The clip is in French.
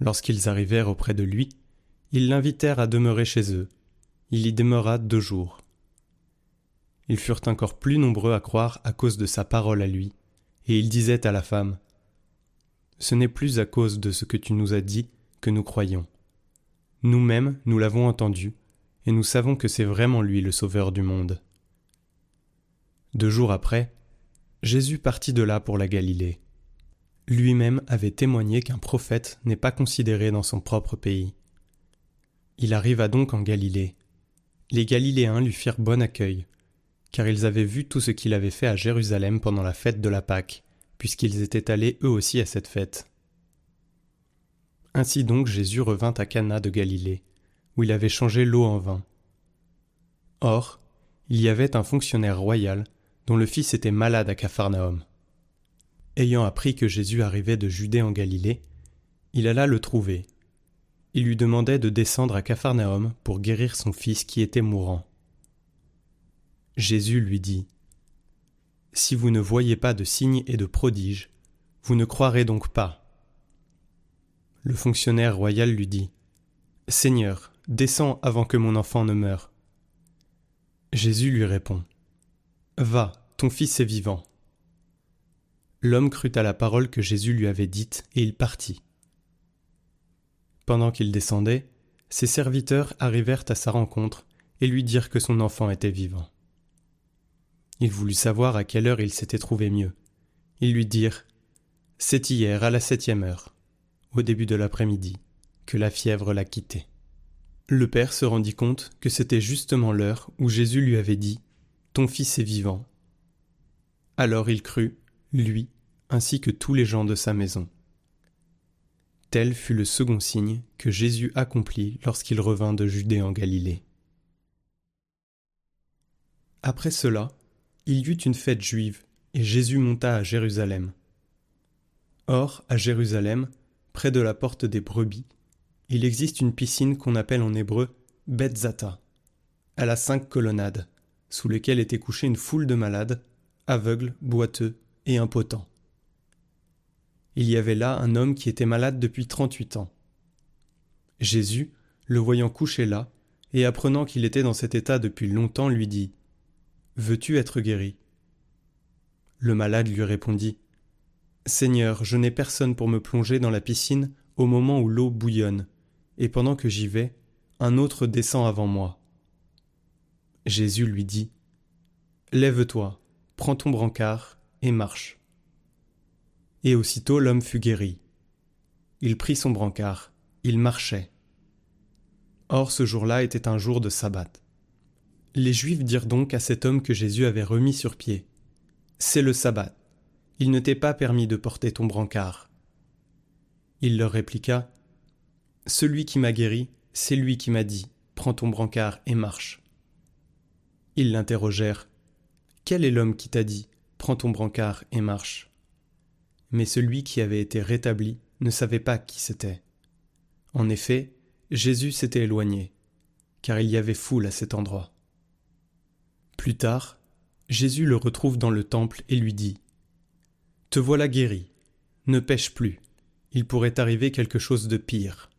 Lorsqu'ils arrivèrent auprès de lui, ils l'invitèrent à demeurer chez eux. Il y demeura deux jours. Ils furent encore plus nombreux à croire à cause de sa parole à lui, et il disait à la femme Ce n'est plus à cause de ce que tu nous as dit que nous croyons. Nous-mêmes, nous l'avons entendu, et nous savons que c'est vraiment lui le Sauveur du monde. Deux jours après, Jésus partit de là pour la Galilée. Lui-même avait témoigné qu'un prophète n'est pas considéré dans son propre pays. Il arriva donc en Galilée. Les Galiléens lui firent bon accueil, car ils avaient vu tout ce qu'il avait fait à Jérusalem pendant la fête de la Pâque, puisqu'ils étaient allés eux aussi à cette fête. Ainsi donc Jésus revint à Cana de Galilée, où il avait changé l'eau en vin. Or, il y avait un fonctionnaire royal dont le fils était malade à Capharnaüm. Ayant appris que Jésus arrivait de Judée en Galilée, il alla le trouver. Il lui demandait de descendre à Capharnaüm pour guérir son fils qui était mourant. Jésus lui dit Si vous ne voyez pas de signes et de prodiges, vous ne croirez donc pas. Le fonctionnaire royal lui dit Seigneur, descends avant que mon enfant ne meure. Jésus lui répond Va, ton fils est vivant. L'homme crut à la parole que Jésus lui avait dite, et il partit. Pendant qu'il descendait, ses serviteurs arrivèrent à sa rencontre et lui dirent que son enfant était vivant. Il voulut savoir à quelle heure il s'était trouvé mieux. Ils lui dirent C'est hier, à la septième heure, au début de l'après-midi, que la fièvre l'a quitté. Le père se rendit compte que c'était justement l'heure où Jésus lui avait dit Ton fils est vivant. Alors il crut, lui, ainsi que tous les gens de sa maison. Tel fut le second signe que Jésus accomplit lorsqu'il revint de Judée en Galilée. Après cela, il y eut une fête juive, et Jésus monta à Jérusalem. Or, à Jérusalem, près de la porte des brebis, il existe une piscine qu'on appelle en hébreu Betzata. Elle a cinq colonnades, sous lesquelles était couchée une foule de malades, aveugles, boiteux et impotents. Il y avait là un homme qui était malade depuis trente-huit ans. Jésus, le voyant couché là, et apprenant qu'il était dans cet état depuis longtemps, lui dit Veux-tu être guéri? Le malade lui répondit Seigneur, je n'ai personne pour me plonger dans la piscine au moment où l'eau bouillonne et pendant que j'y vais, un autre descend avant moi. Jésus lui dit Lève-toi, prends ton brancard et marche. Et aussitôt l'homme fut guéri. Il prit son brancard, il marchait. Or ce jour-là était un jour de sabbat. Les Juifs dirent donc à cet homme que Jésus avait remis sur pied C'est le sabbat. Il ne t'est pas permis de porter ton brancard. Il leur répliqua celui qui m'a guéri, c'est lui qui m'a dit Prends ton brancard et marche. Ils l'interrogèrent Quel est l'homme qui t'a dit Prends ton brancard et marche? Mais celui qui avait été rétabli ne savait pas qui c'était. En effet, Jésus s'était éloigné, car il y avait foule à cet endroit. Plus tard, Jésus le retrouve dans le temple et lui dit Te voilà guéri, ne pêche plus, il pourrait arriver quelque chose de pire.